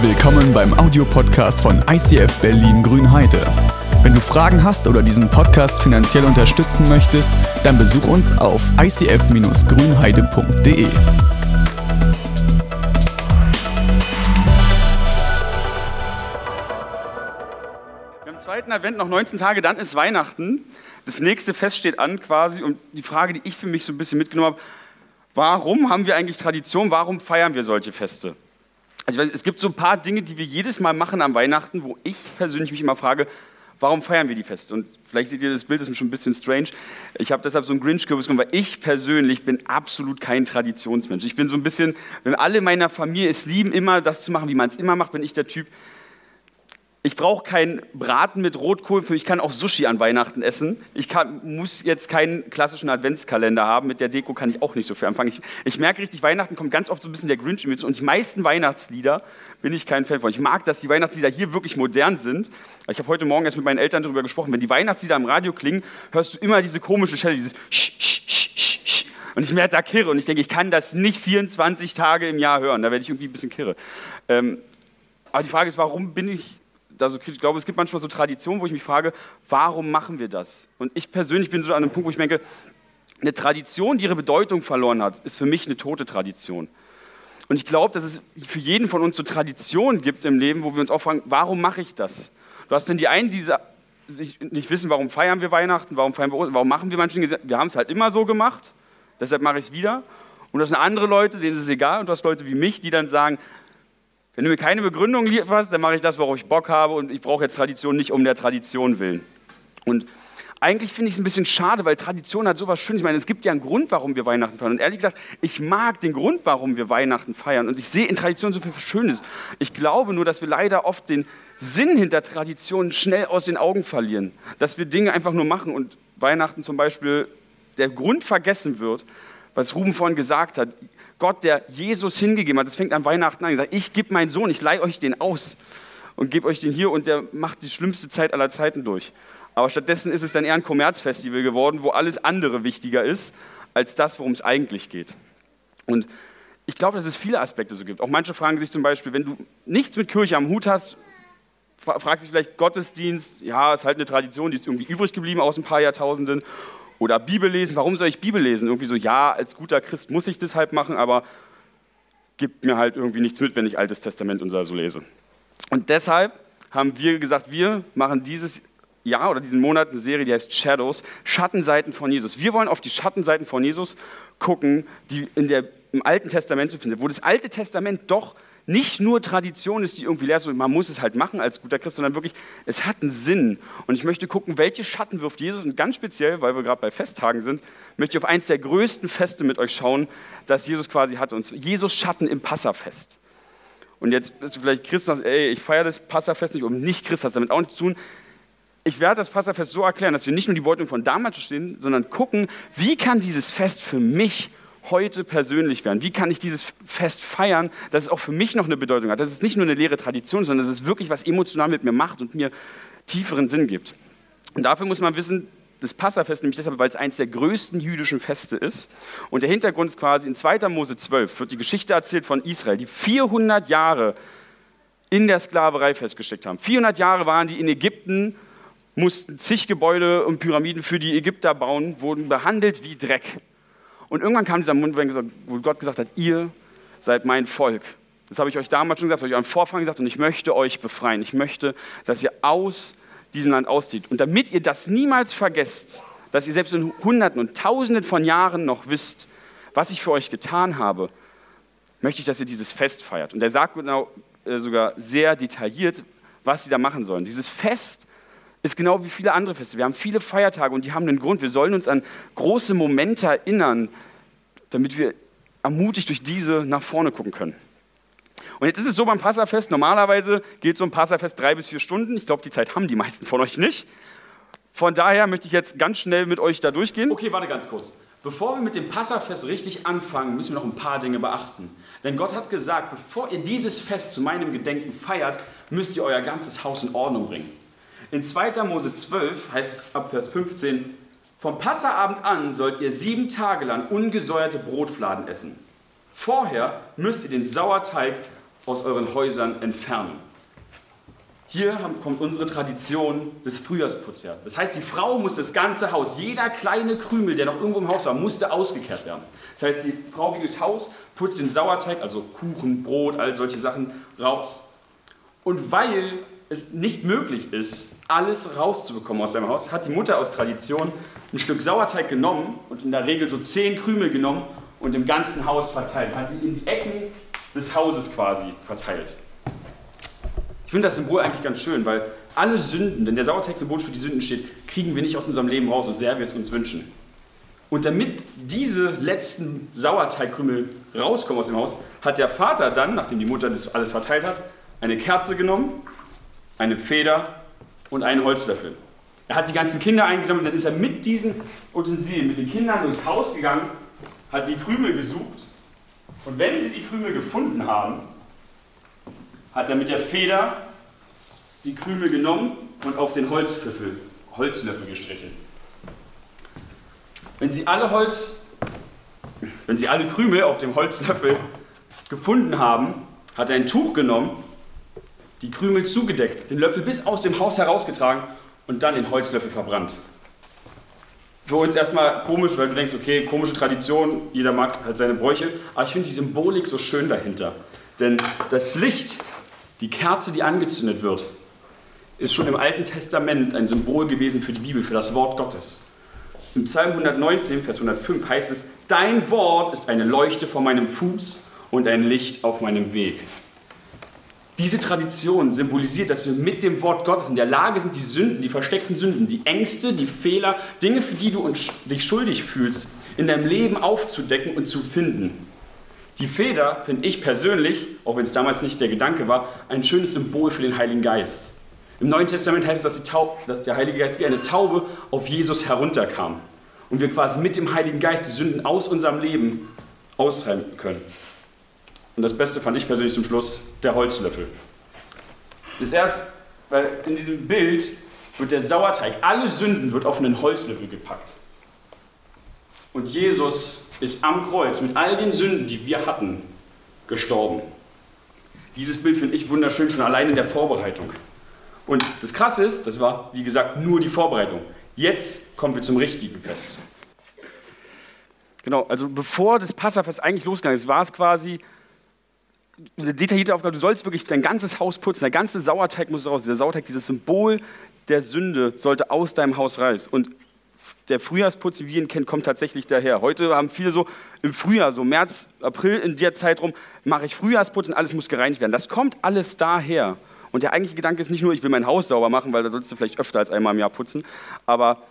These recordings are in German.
Willkommen beim Audiopodcast von ICF Berlin Grünheide. Wenn du Fragen hast oder diesen Podcast finanziell unterstützen möchtest, dann besuch uns auf icf-grünheide.de. Wir haben zweiten Advent, noch 19 Tage, dann ist Weihnachten. Das nächste Fest steht an quasi und die Frage, die ich für mich so ein bisschen mitgenommen habe, warum haben wir eigentlich Tradition, warum feiern wir solche Feste? Also weiß, es gibt so ein paar Dinge, die wir jedes Mal machen am Weihnachten, wo ich persönlich mich immer frage, warum feiern wir die Feste? Und vielleicht seht ihr das Bild, das ist schon ein bisschen strange. Ich habe deshalb so einen Grinch-Kürbis genommen, weil ich persönlich bin absolut kein Traditionsmensch. Ich bin so ein bisschen, wenn alle meiner Familie es lieben, immer das zu machen, wie man es immer macht, bin ich der Typ, ich brauche keinen Braten mit Rotkohl, ich kann auch Sushi an Weihnachten essen. Ich kann, muss jetzt keinen klassischen Adventskalender haben, mit der Deko kann ich auch nicht so viel anfangen. Ich, ich merke richtig, Weihnachten kommt ganz oft so ein bisschen der Grinch mit und die meisten Weihnachtslieder bin ich kein Fan von. Ich mag, dass die Weihnachtslieder hier wirklich modern sind. Ich habe heute Morgen erst mit meinen Eltern darüber gesprochen, wenn die Weihnachtslieder im Radio klingen, hörst du immer diese komische Stelle, dieses Sch, Sch, Sch, Sch, Sch. Und ich werde da kirre und ich denke, ich kann das nicht 24 Tage im Jahr hören, da werde ich irgendwie ein bisschen kirre. Ähm, aber die Frage ist, warum bin ich da so kritisch. Ich glaube, es gibt manchmal so Traditionen, wo ich mich frage, warum machen wir das? Und ich persönlich bin so an einem Punkt, wo ich denke, eine Tradition, die ihre Bedeutung verloren hat, ist für mich eine tote Tradition. Und ich glaube, dass es für jeden von uns so Traditionen gibt im Leben, wo wir uns auch fragen, warum mache ich das? Du hast denn die einen, die nicht wissen, warum feiern wir Weihnachten, warum feiern wir warum machen wir manche Dinge, wir haben es halt immer so gemacht, deshalb mache ich es wieder. Und das sind andere Leute, denen ist es egal. Und du hast Leute wie mich, die dann sagen, wenn du mir keine Begründung lieferst, dann mache ich das, worauf ich Bock habe und ich brauche jetzt Tradition nicht um der Tradition willen. Und eigentlich finde ich es ein bisschen schade, weil Tradition hat sowas Schönes. Ich meine, es gibt ja einen Grund, warum wir Weihnachten feiern. Und ehrlich gesagt, ich mag den Grund, warum wir Weihnachten feiern. Und ich sehe in Tradition so viel Schönes. Ich glaube nur, dass wir leider oft den Sinn hinter Tradition schnell aus den Augen verlieren. Dass wir Dinge einfach nur machen und Weihnachten zum Beispiel der Grund vergessen wird, was Ruben vorhin gesagt hat. Gott, der Jesus hingegeben hat, das fängt an Weihnachten an, gesagt, ich gebe meinen Sohn, ich leihe euch den aus und gebe euch den hier und der macht die schlimmste Zeit aller Zeiten durch. Aber stattdessen ist es dann eher ein Kommerzfestival geworden, wo alles andere wichtiger ist als das, worum es eigentlich geht. Und ich glaube, dass es viele Aspekte so gibt. Auch manche fragen sich zum Beispiel, wenn du nichts mit Kirche am Hut hast, fragt sich vielleicht Gottesdienst, ja, ist halt eine Tradition, die ist irgendwie übrig geblieben aus ein paar Jahrtausenden. Oder Bibel lesen, warum soll ich Bibel lesen? Irgendwie so, ja, als guter Christ muss ich das halt machen, aber gibt mir halt irgendwie nichts mit, wenn ich Altes Testament und so lese. Und deshalb haben wir gesagt, wir machen dieses Jahr oder diesen Monat eine Serie, die heißt Shadows, Schattenseiten von Jesus. Wir wollen auf die Schattenseiten von Jesus gucken, die in der, im Alten Testament zu finden, wo das Alte Testament doch nicht nur Tradition ist, die irgendwie lehrt, man muss es halt machen als guter Christ, sondern wirklich, es hat einen Sinn. Und ich möchte gucken, welche Schatten wirft Jesus. Und ganz speziell, weil wir gerade bei Festtagen sind, möchte ich auf eins der größten Feste mit euch schauen, das Jesus quasi hat. Und Jesus Schatten im Passafest. Und jetzt bist du vielleicht Christ und sagst, ey, ich feiere das Passafest nicht, um nicht Christ hast damit auch nichts zu tun. Ich werde das Passafest so erklären, dass wir nicht nur die Bedeutung von damals verstehen, sondern gucken, wie kann dieses Fest für mich heute persönlich werden? Wie kann ich dieses Fest feiern, dass es auch für mich noch eine Bedeutung hat? Dass es nicht nur eine leere Tradition, sondern dass es wirklich was emotional mit mir macht und mir tieferen Sinn gibt. Und dafür muss man wissen, das Passafest nämlich deshalb, weil es eines der größten jüdischen Feste ist. Und der Hintergrund ist quasi, in 2. Mose 12 wird die Geschichte erzählt von Israel, die 400 Jahre in der Sklaverei festgesteckt haben. 400 Jahre waren die in Ägypten, mussten zig Gebäude und Pyramiden für die Ägypter bauen, wurden behandelt wie Dreck. Und irgendwann kam dieser Mund, wo Gott gesagt hat, ihr seid mein Volk. Das habe ich euch damals schon gesagt, habe ich euch am Vorfang gesagt und ich möchte euch befreien. Ich möchte, dass ihr aus diesem Land auszieht. Und damit ihr das niemals vergesst, dass ihr selbst in Hunderten und Tausenden von Jahren noch wisst, was ich für euch getan habe, möchte ich, dass ihr dieses Fest feiert. Und er sagt genau, äh, sogar sehr detailliert, was sie da machen sollen. Dieses Fest ist genau wie viele andere Feste. Wir haben viele Feiertage und die haben einen Grund. Wir sollen uns an große Momente erinnern, damit wir ermutigt durch diese nach vorne gucken können. Und jetzt ist es so beim Passafest, normalerweise geht so ein Passafest drei bis vier Stunden. Ich glaube, die Zeit haben die meisten von euch nicht. Von daher möchte ich jetzt ganz schnell mit euch da durchgehen. Okay, warte ganz kurz. Bevor wir mit dem Passafest richtig anfangen, müssen wir noch ein paar Dinge beachten. Denn Gott hat gesagt, bevor ihr dieses Fest zu meinem Gedenken feiert, müsst ihr euer ganzes Haus in Ordnung bringen. In 2. Mose 12 heißt es ab Vers 15, vom Passaabend an sollt ihr sieben Tage lang ungesäuerte Brotfladen essen. Vorher müsst ihr den Sauerteig aus euren Häusern entfernen. Hier kommt unsere Tradition des Frühjahrsputzes her. Das heißt, die Frau muss das ganze Haus, jeder kleine Krümel, der noch irgendwo im Haus war, musste ausgekehrt werden. Das heißt, die Frau geht durchs Haus, putzt den Sauerteig, also Kuchen, Brot, all solche Sachen raus. Und weil es nicht möglich ist, alles rauszubekommen aus seinem Haus, hat die Mutter aus Tradition ein Stück Sauerteig genommen und in der Regel so zehn Krümel genommen und im ganzen Haus verteilt, hat sie in die Ecken des Hauses quasi verteilt. Ich finde das Symbol eigentlich ganz schön, weil alle Sünden, wenn der Sauerteig-Symbol für die Sünden steht, kriegen wir nicht aus unserem Leben raus, so sehr wir es uns wünschen. Und damit diese letzten Sauerteigkrümel rauskommen aus dem Haus, hat der Vater dann, nachdem die Mutter das alles verteilt hat, eine Kerze genommen, eine Feder und einen Holzlöffel. Er hat die ganzen Kinder eingesammelt, dann ist er mit diesen Utensilien, mit den Kindern durchs Haus gegangen, hat die Krümel gesucht und wenn sie die Krümel gefunden haben, hat er mit der Feder die Krümel genommen und auf den Holzlöffel, Holzlöffel gestrichen. Wenn sie alle Holz, wenn sie alle Krümel auf dem Holzlöffel gefunden haben, hat er ein Tuch genommen, die Krümel zugedeckt, den Löffel bis aus dem Haus herausgetragen und dann den Holzlöffel verbrannt. Für uns erstmal komisch, weil du denkst, okay, komische Tradition, jeder mag halt seine Bräuche, aber ich finde die Symbolik so schön dahinter. Denn das Licht die Kerze, die angezündet wird, ist schon im Alten Testament ein Symbol gewesen für die Bibel, für das Wort Gottes. Im Psalm 119, Vers 105 heißt es, Dein Wort ist eine Leuchte vor meinem Fuß und ein Licht auf meinem Weg. Diese Tradition symbolisiert, dass wir mit dem Wort Gottes in der Lage sind, die Sünden, die versteckten Sünden, die Ängste, die Fehler, Dinge, für die du dich schuldig fühlst, in deinem Leben aufzudecken und zu finden. Die Feder finde ich persönlich, auch wenn es damals nicht der Gedanke war, ein schönes Symbol für den Heiligen Geist. Im Neuen Testament heißt es, dass, Taub, dass der Heilige Geist wie eine Taube auf Jesus herunterkam und wir quasi mit dem Heiligen Geist die Sünden aus unserem Leben austreiben können. Und das Beste fand ich persönlich zum Schluss der Holzlöffel. Das erst, weil in diesem Bild wird der Sauerteig, alle Sünden wird auf einen Holzlöffel gepackt. Und Jesus ist am Kreuz mit all den Sünden, die wir hatten, gestorben. Dieses Bild finde ich wunderschön, schon allein in der Vorbereitung. Und das Krasse ist, das war, wie gesagt, nur die Vorbereitung. Jetzt kommen wir zum richtigen Fest. Genau, also bevor das Passafest eigentlich losgegangen ist, war es quasi eine detaillierte Aufgabe. Du sollst wirklich dein ganzes Haus putzen, der ganze Sauerteig muss raus. Der Sauerteig, dieses Symbol der Sünde, sollte aus deinem Haus raus. Und der Frühjahrsputz, wie wir ihn kennen, kommt tatsächlich daher. Heute haben viele so im Frühjahr, so März, April, in der Zeit rum, mache ich Frühjahrsputz und alles muss gereinigt werden. Das kommt alles daher. Und der eigentliche Gedanke ist nicht nur, ich will mein Haus sauber machen, weil da sollst du vielleicht öfter als einmal im Jahr putzen, aber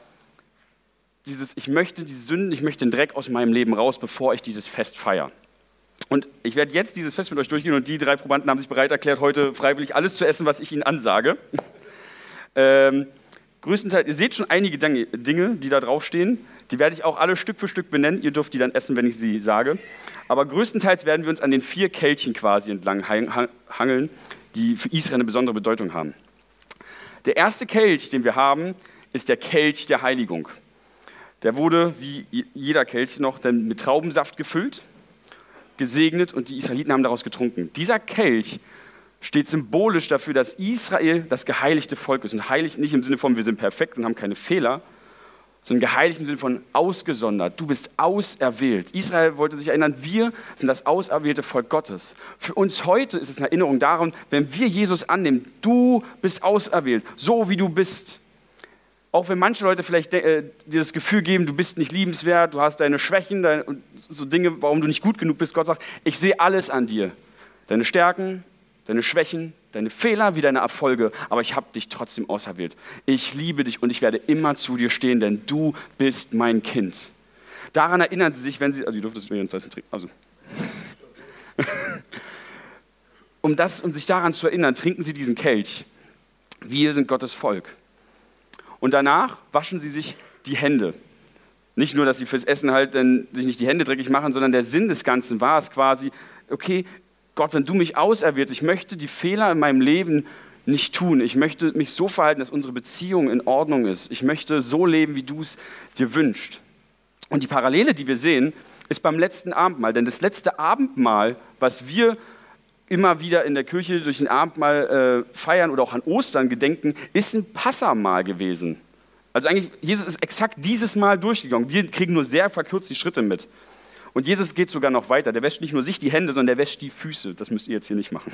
dieses, ich möchte die Sünden, ich möchte den Dreck aus meinem Leben raus, bevor ich dieses Fest feiere. Und ich werde jetzt dieses Fest mit euch durchgehen und die drei Probanden haben sich bereit erklärt, heute freiwillig alles zu essen, was ich ihnen ansage. ähm, größtenteils, ihr seht schon einige Dinge, die da draufstehen. Die werde ich auch alle Stück für Stück benennen. Ihr dürft die dann essen, wenn ich sie sage. Aber größtenteils werden wir uns an den vier Kelchen quasi entlang hangeln, die für Israel eine besondere Bedeutung haben. Der erste Kelch, den wir haben, ist der Kelch der Heiligung. Der wurde, wie jeder Kelch noch, dann mit Traubensaft gefüllt, gesegnet und die Israeliten haben daraus getrunken. Dieser Kelch steht symbolisch dafür, dass Israel das geheiligte Volk ist. Und heilig nicht im Sinne von, wir sind perfekt und haben keine Fehler, sondern geheiligt im Sinne von ausgesondert. Du bist auserwählt. Israel wollte sich erinnern, wir sind das auserwählte Volk Gottes. Für uns heute ist es eine Erinnerung daran, wenn wir Jesus annehmen, du bist auserwählt, so wie du bist. Auch wenn manche Leute vielleicht äh, dir das Gefühl geben, du bist nicht liebenswert, du hast deine Schwächen, deine, so Dinge, warum du nicht gut genug bist. Gott sagt, ich sehe alles an dir. Deine Stärken, deine Schwächen, deine Fehler wie deine Erfolge, aber ich habe dich trotzdem auserwählt. Ich liebe dich und ich werde immer zu dir stehen, denn du bist mein Kind. Daran erinnern sie sich, wenn sie, also ihr dürft es mir trinken, also. um, das, um sich daran zu erinnern, trinken sie diesen Kelch. Wir sind Gottes Volk. Und danach waschen sie sich die Hände. Nicht nur, dass sie fürs Essen halt dann sich nicht die Hände dreckig machen, sondern der Sinn des Ganzen war es quasi, okay, Gott, wenn du mich auserwählst, ich möchte die Fehler in meinem Leben nicht tun. Ich möchte mich so verhalten, dass unsere Beziehung in Ordnung ist. Ich möchte so leben, wie du es dir wünschst. Und die Parallele, die wir sehen, ist beim letzten Abendmahl. Denn das letzte Abendmahl, was wir immer wieder in der Kirche durch den Abend mal äh, feiern oder auch an Ostern gedenken, ist ein Passamal gewesen. Also eigentlich, Jesus ist exakt dieses Mal durchgegangen. Wir kriegen nur sehr verkürzt die Schritte mit. Und Jesus geht sogar noch weiter. Der wäscht nicht nur sich die Hände, sondern der wäscht die Füße. Das müsst ihr jetzt hier nicht machen.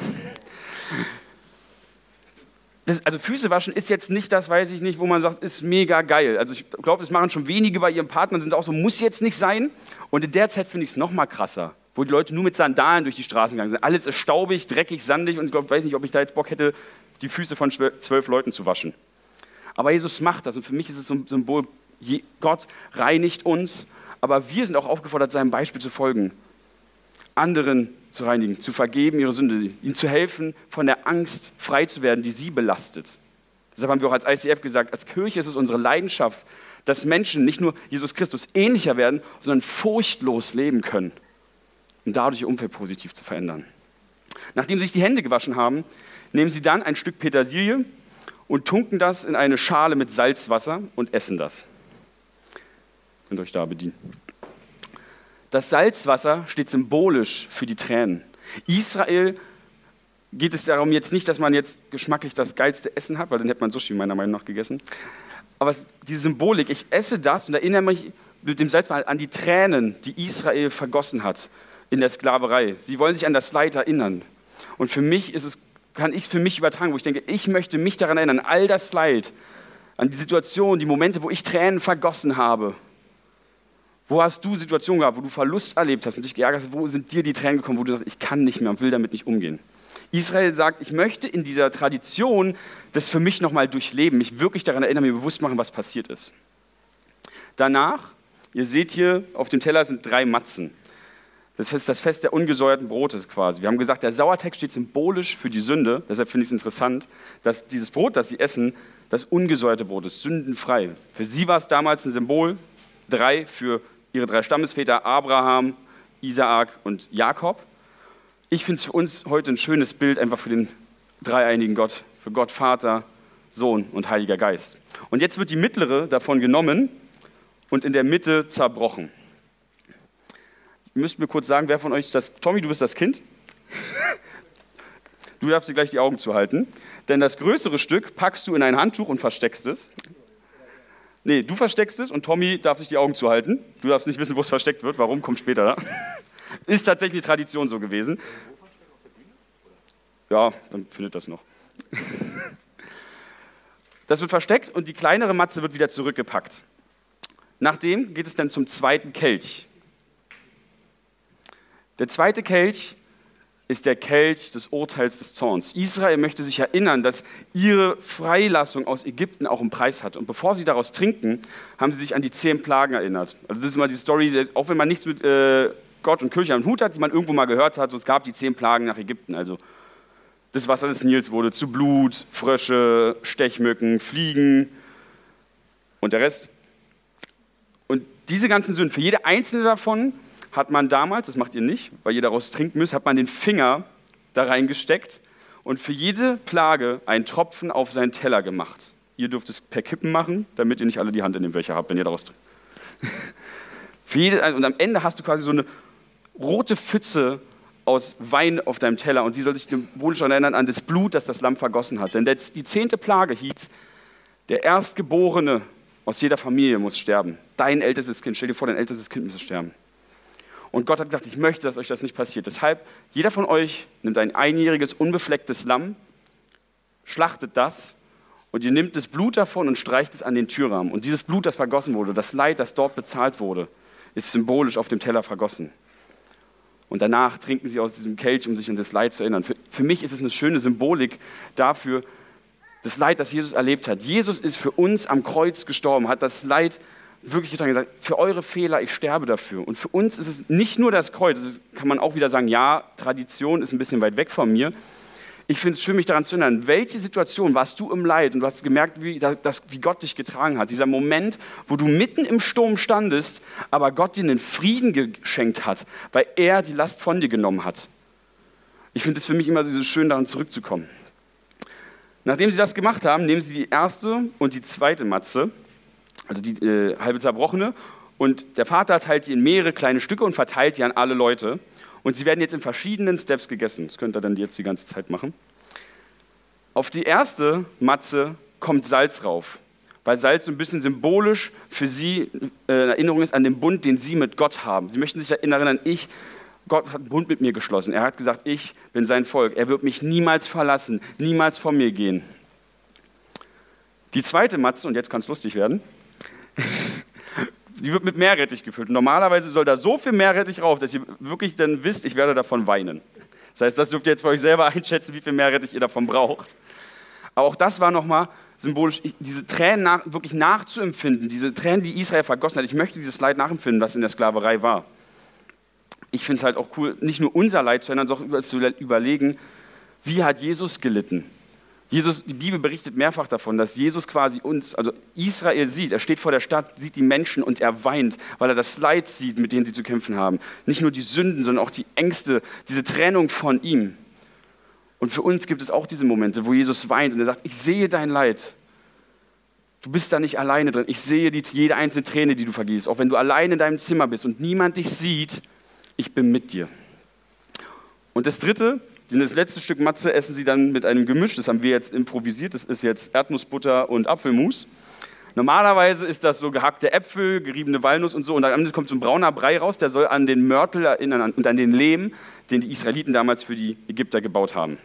Das, also Füße waschen ist jetzt nicht das, weiß ich nicht, wo man sagt, ist mega geil. Also ich glaube, das machen schon wenige bei ihrem Partner, sind auch so, muss jetzt nicht sein. Und in der Zeit finde ich es noch mal krasser, wo die Leute nur mit Sandalen durch die Straßen gegangen sind. Alles ist staubig, dreckig, sandig und ich weiß nicht, ob ich da jetzt Bock hätte, die Füße von zwölf Leuten zu waschen. Aber Jesus macht das und für mich ist es ein Symbol, Gott reinigt uns aber wir sind auch aufgefordert, seinem Beispiel zu folgen, anderen zu reinigen, zu vergeben ihre Sünde, ihnen zu helfen, von der Angst frei zu werden, die sie belastet. Deshalb haben wir auch als ICF gesagt, als Kirche ist es unsere Leidenschaft, dass Menschen nicht nur Jesus Christus ähnlicher werden, sondern furchtlos leben können, um dadurch ihr Umfeld positiv zu verändern. Nachdem sie sich die Hände gewaschen haben, nehmen sie dann ein Stück Petersilie und tunken das in eine Schale mit Salzwasser und essen das könnt euch da bedienen. Das Salzwasser steht symbolisch für die Tränen. Israel geht es darum jetzt nicht, dass man jetzt geschmacklich das geilste Essen hat, weil dann hätte man Sushi meiner Meinung nach gegessen. Aber die Symbolik, ich esse das und erinnere mich mit dem Salzwasser an die Tränen, die Israel vergossen hat in der Sklaverei. Sie wollen sich an das Leid erinnern. Und für mich ist es, kann ich es für mich übertragen, wo ich denke, ich möchte mich daran erinnern, all das Leid, an die Situation, die Momente, wo ich Tränen vergossen habe wo hast du Situationen gehabt, wo du Verlust erlebt hast und dich geärgert hast? Wo sind dir die Tränen gekommen, wo du sagst, ich kann nicht mehr und will damit nicht umgehen? Israel sagt, ich möchte in dieser Tradition das für mich nochmal durchleben, mich wirklich daran erinnern, mir bewusst machen, was passiert ist. Danach, ihr seht hier auf dem Teller sind drei Matzen. Das ist das Fest der ungesäuerten Brotes quasi. Wir haben gesagt, der Sauerteig steht symbolisch für die Sünde. Deshalb finde ich es interessant, dass dieses Brot, das sie essen, das ungesäuerte Brot ist, sündenfrei. Für sie war es damals ein Symbol, drei für ihre drei Stammesväter Abraham, Isaak und Jakob. Ich finde es für uns heute ein schönes Bild einfach für den dreieinigen Gott, für Gott Vater, Sohn und Heiliger Geist. Und jetzt wird die mittlere davon genommen und in der Mitte zerbrochen. Ihr müsst mir kurz sagen, wer von euch das. Tommy, du bist das Kind. Du darfst dir gleich die Augen zuhalten. Denn das größere Stück packst du in ein Handtuch und versteckst es. Nee, du versteckst es und Tommy darf sich die Augen zuhalten. Du darfst nicht wissen, wo es versteckt wird. Warum? Kommt später. Ist tatsächlich die Tradition so gewesen. Ja, dann findet das noch. Das wird versteckt und die kleinere Matze wird wieder zurückgepackt. Nachdem geht es dann zum zweiten Kelch. Der zweite Kelch ist der Kelch des Urteils des Zorns. Israel möchte sich erinnern, dass ihre Freilassung aus Ägypten auch einen Preis hat. Und bevor sie daraus trinken, haben sie sich an die zehn Plagen erinnert. Also das ist immer die Story, auch wenn man nichts mit äh, Gott und Kirche am Hut hat, die man irgendwo mal gehört hat, so, es gab die zehn Plagen nach Ägypten. Also das Wasser des Nils wurde zu Blut, Frösche, Stechmücken, Fliegen und der Rest. Und diese ganzen Sünden, für jede einzelne davon hat man damals, das macht ihr nicht, weil ihr daraus trinken müsst, hat man den Finger da reingesteckt und für jede Plage einen Tropfen auf seinen Teller gemacht. Ihr dürft es per Kippen machen, damit ihr nicht alle die Hand in den Becher habt, wenn ihr daraus trinkt. und am Ende hast du quasi so eine rote Pfütze aus Wein auf deinem Teller und die soll sich symbolisch erinnern an das Blut, das das Lamm vergossen hat. Denn die zehnte Plage hieß, der Erstgeborene aus jeder Familie muss sterben. Dein ältestes Kind, stell dir vor, dein ältestes Kind muss sterben. Und Gott hat gesagt, ich möchte, dass euch das nicht passiert. Deshalb, jeder von euch nimmt ein einjähriges, unbeflecktes Lamm, schlachtet das und ihr nehmt das Blut davon und streicht es an den Türrahmen. Und dieses Blut, das vergossen wurde, das Leid, das dort bezahlt wurde, ist symbolisch auf dem Teller vergossen. Und danach trinken sie aus diesem Kelch, um sich an das Leid zu erinnern. Für, für mich ist es eine schöne Symbolik dafür, das Leid, das Jesus erlebt hat. Jesus ist für uns am Kreuz gestorben, hat das Leid wirklich getan gesagt, für eure Fehler, ich sterbe dafür. Und für uns ist es nicht nur das Kreuz, das kann man auch wieder sagen, ja, Tradition ist ein bisschen weit weg von mir. Ich finde es schön, mich daran zu erinnern, welche Situation warst du im Leid und du hast gemerkt, wie, das, wie Gott dich getragen hat. Dieser Moment, wo du mitten im Sturm standest, aber Gott dir einen Frieden geschenkt hat, weil er die Last von dir genommen hat. Ich finde es für mich immer so schön, daran zurückzukommen. Nachdem sie das gemacht haben, nehmen sie die erste und die zweite Matze also die äh, halbe zerbrochene. Und der Vater teilt die in mehrere kleine Stücke und verteilt die an alle Leute. Und sie werden jetzt in verschiedenen Steps gegessen. Das könnt ihr dann jetzt die ganze Zeit machen. Auf die erste Matze kommt Salz rauf, weil Salz so ein bisschen symbolisch für sie äh, Erinnerung ist an den Bund, den sie mit Gott haben. Sie möchten sich erinnern ich, Gott hat einen Bund mit mir geschlossen. Er hat gesagt, ich bin sein Volk. Er wird mich niemals verlassen, niemals von mir gehen. Die zweite Matze, und jetzt kann es lustig werden, die wird mit Meerrettich gefüllt. Normalerweise soll da so viel Meerrettich rauf, dass ihr wirklich dann wisst, ich werde davon weinen. Das heißt, das dürft ihr jetzt für euch selber einschätzen, wie viel Meerrettich ihr davon braucht. Aber auch das war nochmal symbolisch, diese Tränen nach, wirklich nachzuempfinden, diese Tränen, die Israel vergossen hat. Ich möchte dieses Leid nachempfinden, was in der Sklaverei war. Ich finde es halt auch cool, nicht nur unser Leid, sondern auch zu überlegen, wie hat Jesus gelitten? Jesus, die Bibel berichtet mehrfach davon, dass Jesus quasi uns, also Israel sieht, er steht vor der Stadt, sieht die Menschen und er weint, weil er das Leid sieht, mit dem sie zu kämpfen haben. Nicht nur die Sünden, sondern auch die Ängste, diese Trennung von ihm. Und für uns gibt es auch diese Momente, wo Jesus weint und er sagt, ich sehe dein Leid. Du bist da nicht alleine drin. Ich sehe die, jede einzelne Träne, die du vergießt. Auch wenn du allein in deinem Zimmer bist und niemand dich sieht, ich bin mit dir. Und das Dritte, das letzte Stück Matze essen sie dann mit einem Gemisch. Das haben wir jetzt improvisiert. Das ist jetzt Erdnussbutter und Apfelmus. Normalerweise ist das so gehackte Äpfel, geriebene Walnuss und so. Und dann kommt so ein brauner Brei raus, der soll an den Mörtel erinnern und an den Lehm, den die Israeliten damals für die Ägypter gebaut haben.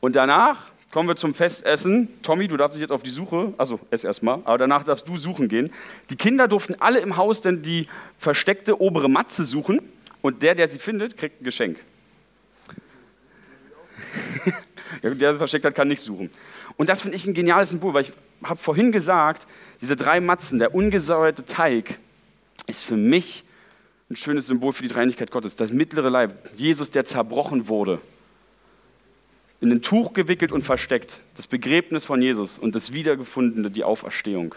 Und danach kommen wir zum Festessen. Tommy, du darfst dich jetzt auf die Suche, also ess erstmal, aber danach darfst du suchen gehen. Die Kinder durften alle im Haus dann die versteckte obere Matze suchen und der, der sie findet, kriegt ein Geschenk. Der sie versteckt hat, kann nicht suchen. Und das finde ich ein geniales Symbol, weil ich habe vorhin gesagt, diese drei Matzen, der ungesäuerte Teig, ist für mich ein schönes Symbol für die Dreinigkeit Gottes. Das mittlere Leib, Jesus, der zerbrochen wurde, in ein Tuch gewickelt und versteckt. Das Begräbnis von Jesus und das Wiedergefundene, die Auferstehung.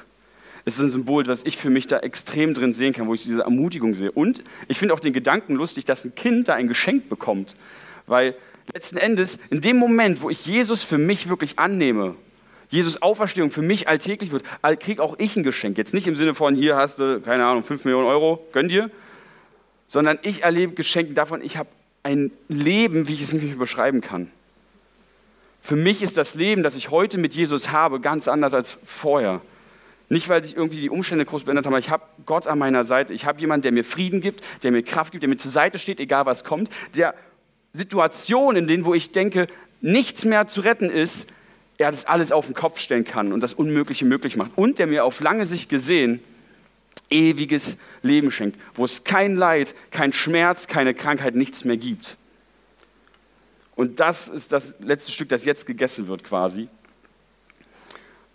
Es ist ein Symbol, was ich für mich da extrem drin sehen kann, wo ich diese Ermutigung sehe. Und ich finde auch den Gedanken lustig, dass ein Kind da ein Geschenk bekommt. Weil letzten Endes, in dem Moment, wo ich Jesus für mich wirklich annehme, Jesus Auferstehung für mich alltäglich wird, kriege auch ich ein Geschenk. Jetzt nicht im Sinne von, hier hast du, keine Ahnung, 5 Millionen Euro, gönn dir, sondern ich erlebe Geschenke davon, ich habe ein Leben, wie ich es nicht mehr beschreiben kann. Für mich ist das Leben, das ich heute mit Jesus habe, ganz anders als vorher. Nicht, weil sich irgendwie die Umstände groß verändert haben, aber ich habe Gott an meiner Seite. Ich habe jemanden, der mir Frieden gibt, der mir Kraft gibt, der mir zur Seite steht, egal was kommt, der Situationen, in denen, wo ich denke, nichts mehr zu retten ist, er das alles auf den Kopf stellen kann und das Unmögliche möglich macht. Und der mir auf lange Sicht gesehen ewiges Leben schenkt, wo es kein Leid, kein Schmerz, keine Krankheit, nichts mehr gibt. Und das ist das letzte Stück, das jetzt gegessen wird quasi.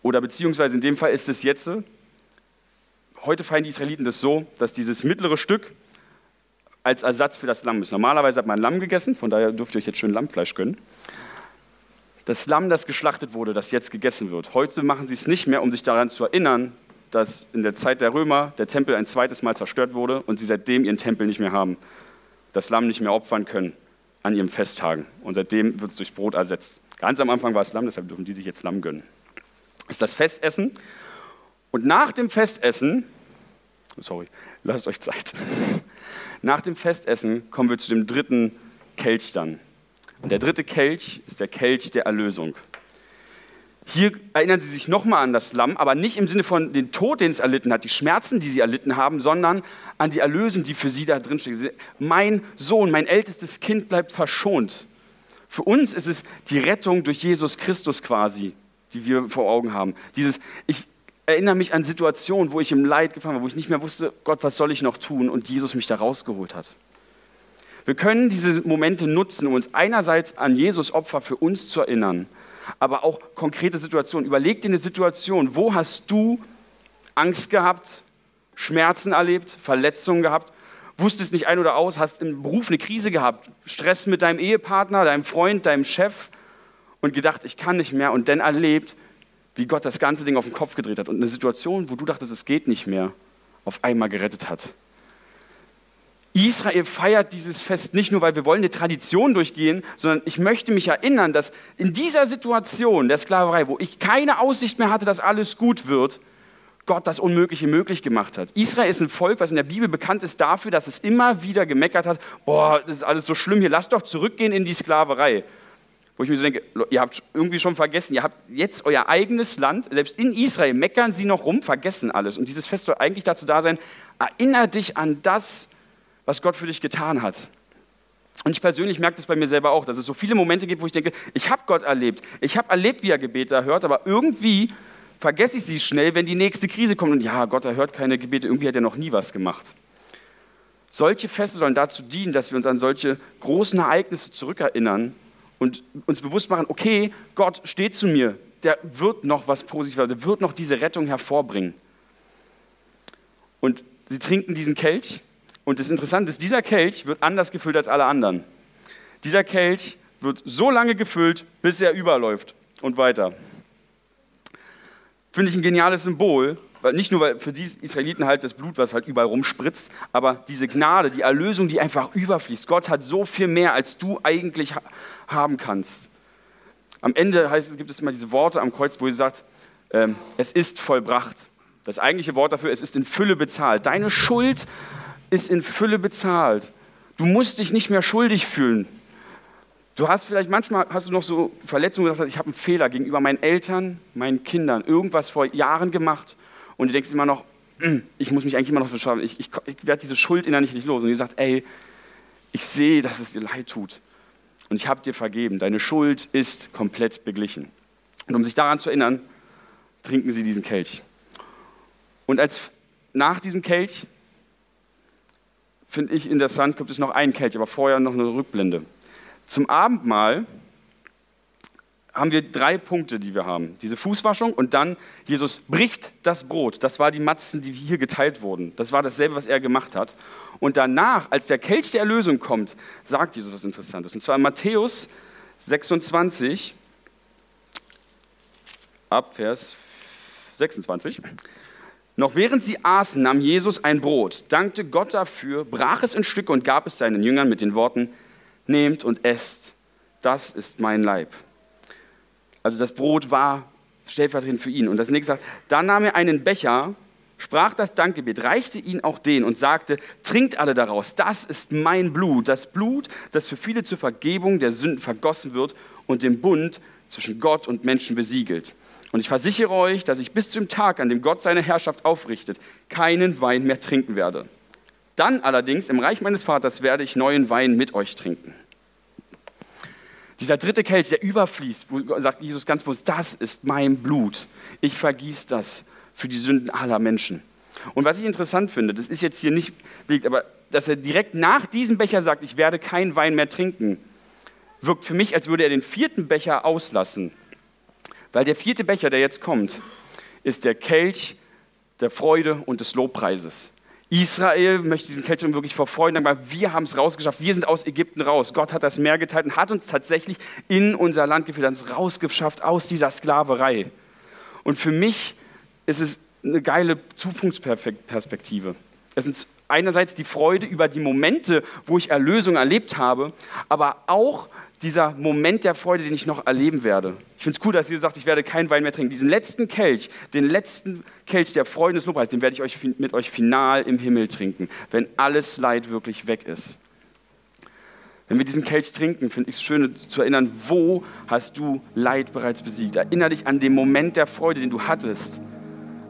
Oder beziehungsweise in dem Fall ist es jetzt, heute feiern die Israeliten das so, dass dieses mittlere Stück als Ersatz für das Lamm ist. Normalerweise hat man Lamm gegessen, von daher dürft ihr euch jetzt schön Lammfleisch gönnen. Das Lamm, das geschlachtet wurde, das jetzt gegessen wird. Heute machen sie es nicht mehr, um sich daran zu erinnern, dass in der Zeit der Römer der Tempel ein zweites Mal zerstört wurde und sie seitdem ihren Tempel nicht mehr haben, das Lamm nicht mehr opfern können an ihren Festtagen. Und seitdem wird es durch Brot ersetzt. Ganz am Anfang war es Lamm, deshalb dürfen die sich jetzt Lamm gönnen. Das ist das Festessen. Und nach dem Festessen, sorry, lasst euch Zeit. Nach dem Festessen kommen wir zu dem dritten Kelch dann. Und der dritte Kelch ist der Kelch der Erlösung. Hier erinnern sie sich nochmal an das Lamm, aber nicht im Sinne von den Tod, den es erlitten hat, die Schmerzen, die sie erlitten haben, sondern an die Erlösung, die für sie da drin steht. Mein Sohn, mein ältestes Kind bleibt verschont. Für uns ist es die Rettung durch Jesus Christus quasi, die wir vor Augen haben. Dieses, ich erinnere mich an Situationen, wo ich im Leid gefangen war, wo ich nicht mehr wusste, Gott, was soll ich noch tun? Und Jesus mich da rausgeholt hat. Wir können diese Momente nutzen, um uns einerseits an Jesus Opfer für uns zu erinnern, aber auch konkrete Situationen. Überleg dir eine Situation, wo hast du Angst gehabt, Schmerzen erlebt, Verletzungen gehabt, wusstest nicht ein oder aus, hast im Beruf eine Krise gehabt, Stress mit deinem Ehepartner, deinem Freund, deinem Chef und gedacht, ich kann nicht mehr und dann erlebt, wie Gott das ganze Ding auf den Kopf gedreht hat und eine Situation, wo du dachtest, es geht nicht mehr, auf einmal gerettet hat. Israel feiert dieses Fest nicht nur, weil wir wollen eine Tradition durchgehen, sondern ich möchte mich erinnern, dass in dieser Situation der Sklaverei, wo ich keine Aussicht mehr hatte, dass alles gut wird, Gott das Unmögliche möglich gemacht hat. Israel ist ein Volk, was in der Bibel bekannt ist dafür, dass es immer wieder gemeckert hat, boah, das ist alles so schlimm hier, lasst doch zurückgehen in die Sklaverei. Wo ich mir so denke, ihr habt irgendwie schon vergessen, ihr habt jetzt euer eigenes Land, selbst in Israel meckern sie noch rum, vergessen alles. Und dieses Fest soll eigentlich dazu da sein, erinnere dich an das, was Gott für dich getan hat. Und ich persönlich merke das bei mir selber auch, dass es so viele Momente gibt, wo ich denke, ich habe Gott erlebt. Ich habe erlebt, wie er Gebete erhört, aber irgendwie vergesse ich sie schnell, wenn die nächste Krise kommt. Und ja, Gott erhört keine Gebete, irgendwie hat er noch nie was gemacht. Solche Feste sollen dazu dienen, dass wir uns an solche großen Ereignisse zurückerinnern und uns bewusst machen, okay, Gott steht zu mir, der wird noch was Positives, der wird noch diese Rettung hervorbringen. Und sie trinken diesen Kelch und das Interessante ist, dieser Kelch wird anders gefüllt als alle anderen. Dieser Kelch wird so lange gefüllt, bis er überläuft und weiter. Finde ich ein geniales Symbol, weil nicht nur weil für die Israeliten halt das Blut, was halt überall rumspritzt, aber diese Gnade, die Erlösung, die einfach überfließt. Gott hat so viel mehr, als du eigentlich haben kannst. Am Ende heißt es, gibt es immer diese Worte am Kreuz, wo sie sagt, ähm, es ist vollbracht. Das eigentliche Wort dafür, es ist in Fülle bezahlt. Deine Schuld ist in Fülle bezahlt. Du musst dich nicht mehr schuldig fühlen. Du hast vielleicht manchmal hast du noch so Verletzungen gesagt, ich habe einen Fehler gegenüber meinen Eltern, meinen Kindern, irgendwas vor Jahren gemacht und du denkst immer noch, hm, ich muss mich eigentlich immer noch verschaffen, ich, ich, ich werde diese Schuld innerlich nicht los. Und ihr sagt, ey, ich sehe, dass es dir leid tut und ich habe dir vergeben. Deine Schuld ist komplett beglichen. Und um sich daran zu erinnern, trinken sie diesen Kelch. Und als nach diesem Kelch finde ich interessant, gibt es noch einen Kelch, aber vorher noch eine Rückblende. Zum Abendmahl haben wir drei Punkte, die wir haben. Diese Fußwaschung und dann Jesus bricht das Brot. Das war die Matzen, die hier geteilt wurden. Das war dasselbe, was er gemacht hat. Und danach, als der Kelch der Erlösung kommt, sagt Jesus was Interessantes. Und zwar in Matthäus 26, ab Vers 26. Noch während sie aßen, nahm Jesus ein Brot, dankte Gott dafür, brach es in Stücke und gab es seinen Jüngern mit den Worten, nehmt und esst, das ist mein Leib. Also das Brot war stellvertretend für ihn. Und das nächste sagt, dann nahm er einen Becher, sprach das Dankgebet, reichte ihn auch den und sagte, trinkt alle daraus, das ist mein Blut, das Blut, das für viele zur Vergebung der Sünden vergossen wird und den Bund zwischen Gott und Menschen besiegelt. Und ich versichere euch, dass ich bis zum Tag, an dem Gott seine Herrschaft aufrichtet, keinen Wein mehr trinken werde. Dann allerdings im Reich meines Vaters werde ich neuen Wein mit euch trinken. Dieser dritte Kelch, der überfließt, wo sagt Jesus ganz bewusst, das ist mein Blut. Ich vergieße das für die Sünden aller Menschen. Und was ich interessant finde, das ist jetzt hier nicht belegt, aber dass er direkt nach diesem Becher sagt, ich werde keinen Wein mehr trinken, wirkt für mich, als würde er den vierten Becher auslassen. Weil der vierte Becher, der jetzt kommt, ist der Kelch der Freude und des Lobpreises. Israel möchte diesen Kelch wirklich vor Freude sagen, wir haben es rausgeschafft, wir sind aus Ägypten raus. Gott hat das Meer geteilt und hat uns tatsächlich in unser Land geführt, hat uns rausgeschafft aus dieser Sklaverei. Und für mich ist es eine geile Zukunftsperspektive. Es sind einerseits die Freude über die Momente, wo ich Erlösung erlebt habe, aber auch dieser Moment der Freude, den ich noch erleben werde. Ich finde es cool, dass Jesus sagt, ich werde keinen Wein mehr trinken. Diesen letzten Kelch, den letzten Kelch der Freude des Lobpreises, den werde ich euch mit euch final im Himmel trinken, wenn alles Leid wirklich weg ist. Wenn wir diesen Kelch trinken, finde ich es schön zu erinnern, wo hast du Leid bereits besiegt. Erinnere dich an den Moment der Freude, den du hattest,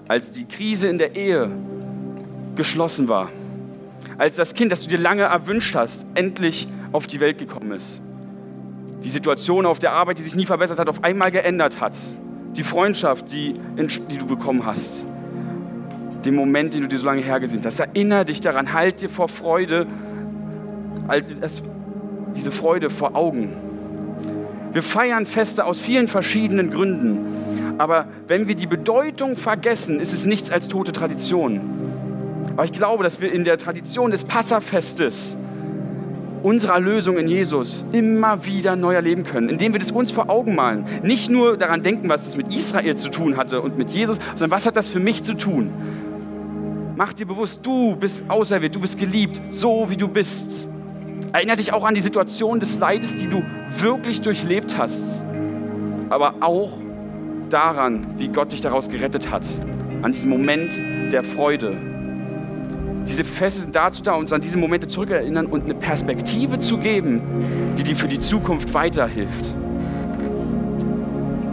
als die Krise in der Ehe geschlossen war, als das Kind, das du dir lange erwünscht hast, endlich auf die Welt gekommen ist die Situation auf der Arbeit, die sich nie verbessert hat, auf einmal geändert hat. Die Freundschaft, die, die du bekommen hast. Den Moment, den du dir so lange hergesehen hast. Erinnere dich daran, halt dir vor Freude, halt diese Freude vor Augen. Wir feiern Feste aus vielen verschiedenen Gründen. Aber wenn wir die Bedeutung vergessen, ist es nichts als tote Tradition. Aber ich glaube, dass wir in der Tradition des Passafestes unserer Lösung in Jesus immer wieder neu erleben können, indem wir das uns vor Augen malen. Nicht nur daran denken, was es mit Israel zu tun hatte und mit Jesus, sondern was hat das für mich zu tun? Mach dir bewusst, du bist auserwählt, du bist geliebt, so wie du bist. Erinnere dich auch an die Situation des Leides, die du wirklich durchlebt hast, aber auch daran, wie Gott dich daraus gerettet hat. an diesen Moment der Freude. Diese Feste sind dazu da, uns an diese Momente zurückerinnern und eine Perspektive zu geben, die dir für die Zukunft weiterhilft.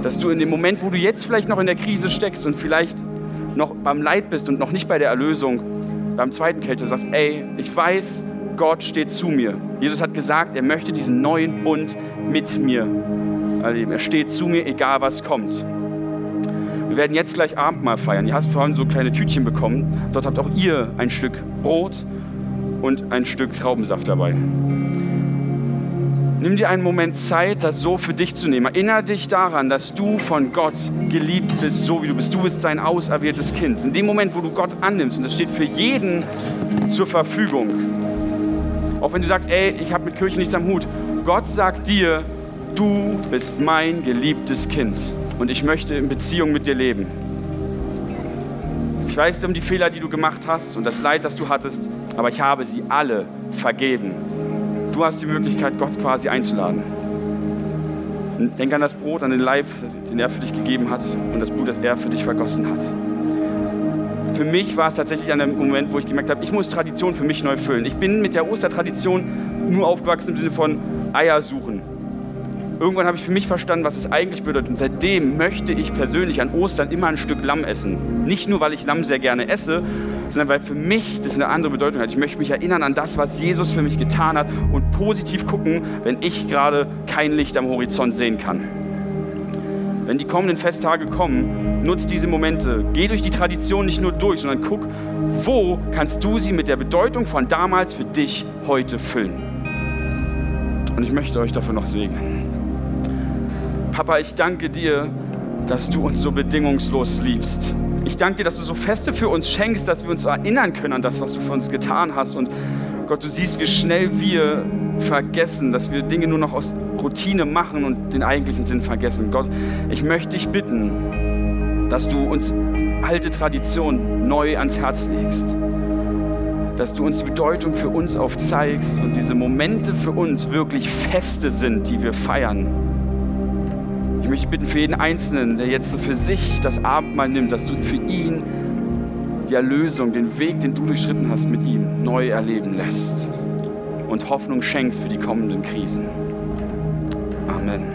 Dass du in dem Moment, wo du jetzt vielleicht noch in der Krise steckst und vielleicht noch beim Leid bist und noch nicht bei der Erlösung, beim zweiten Kälte sagst, ey, ich weiß, Gott steht zu mir. Jesus hat gesagt, er möchte diesen neuen Bund mit mir erleben. Er steht zu mir, egal was kommt. Wir werden jetzt gleich Abendmahl feiern. Ihr habt vorhin so kleine Tütchen bekommen. Dort habt auch ihr ein Stück Brot und ein Stück Traubensaft dabei. Nimm dir einen Moment Zeit, das so für dich zu nehmen. Erinnere dich daran, dass du von Gott geliebt bist, so wie du bist. Du bist sein auserwähltes Kind. In dem Moment, wo du Gott annimmst, und das steht für jeden zur Verfügung, auch wenn du sagst, ey, ich habe mit Kirche nichts am Hut. Gott sagt dir, du bist mein geliebtes Kind und ich möchte in Beziehung mit dir leben. Ich weiß um die Fehler, die du gemacht hast und das Leid, das du hattest, aber ich habe sie alle vergeben. Du hast die Möglichkeit, Gott quasi einzuladen. Denk an das Brot, an den Leib, den er für dich gegeben hat und das Blut, das er für dich vergossen hat für mich war es tatsächlich an dem Moment, wo ich gemerkt habe, ich muss Tradition für mich neu füllen. Ich bin mit der Ostertradition nur aufgewachsen im Sinne von Eier suchen. Irgendwann habe ich für mich verstanden, was es eigentlich bedeutet. Und seitdem möchte ich persönlich an Ostern immer ein Stück Lamm essen. Nicht nur, weil ich Lamm sehr gerne esse, sondern weil für mich das eine andere Bedeutung hat. Ich möchte mich erinnern an das, was Jesus für mich getan hat und positiv gucken, wenn ich gerade kein Licht am Horizont sehen kann. Wenn die kommenden Festtage kommen, nutz diese Momente. Geh durch die Tradition nicht nur durch, sondern guck, wo kannst du sie mit der Bedeutung von damals für dich heute füllen. Und ich möchte euch dafür noch segnen. Papa, ich danke dir, dass du uns so bedingungslos liebst. Ich danke dir, dass du so Feste für uns schenkst, dass wir uns erinnern können an das, was du für uns getan hast. Und Gott, du siehst, wie schnell wir vergessen, dass wir Dinge nur noch aus Routine machen und den eigentlichen Sinn vergessen. Gott, ich möchte dich bitten, dass du uns alte Traditionen neu ans Herz legst. Dass du uns die Bedeutung für uns aufzeigst und diese Momente für uns wirklich Feste sind, die wir feiern. Ich möchte bitten für jeden Einzelnen, der jetzt für sich das Abendmahl nimmt, dass du für ihn die Erlösung, den Weg, den du durchschritten hast mit ihm, neu erleben lässt und Hoffnung schenkst für die kommenden Krisen. Amen.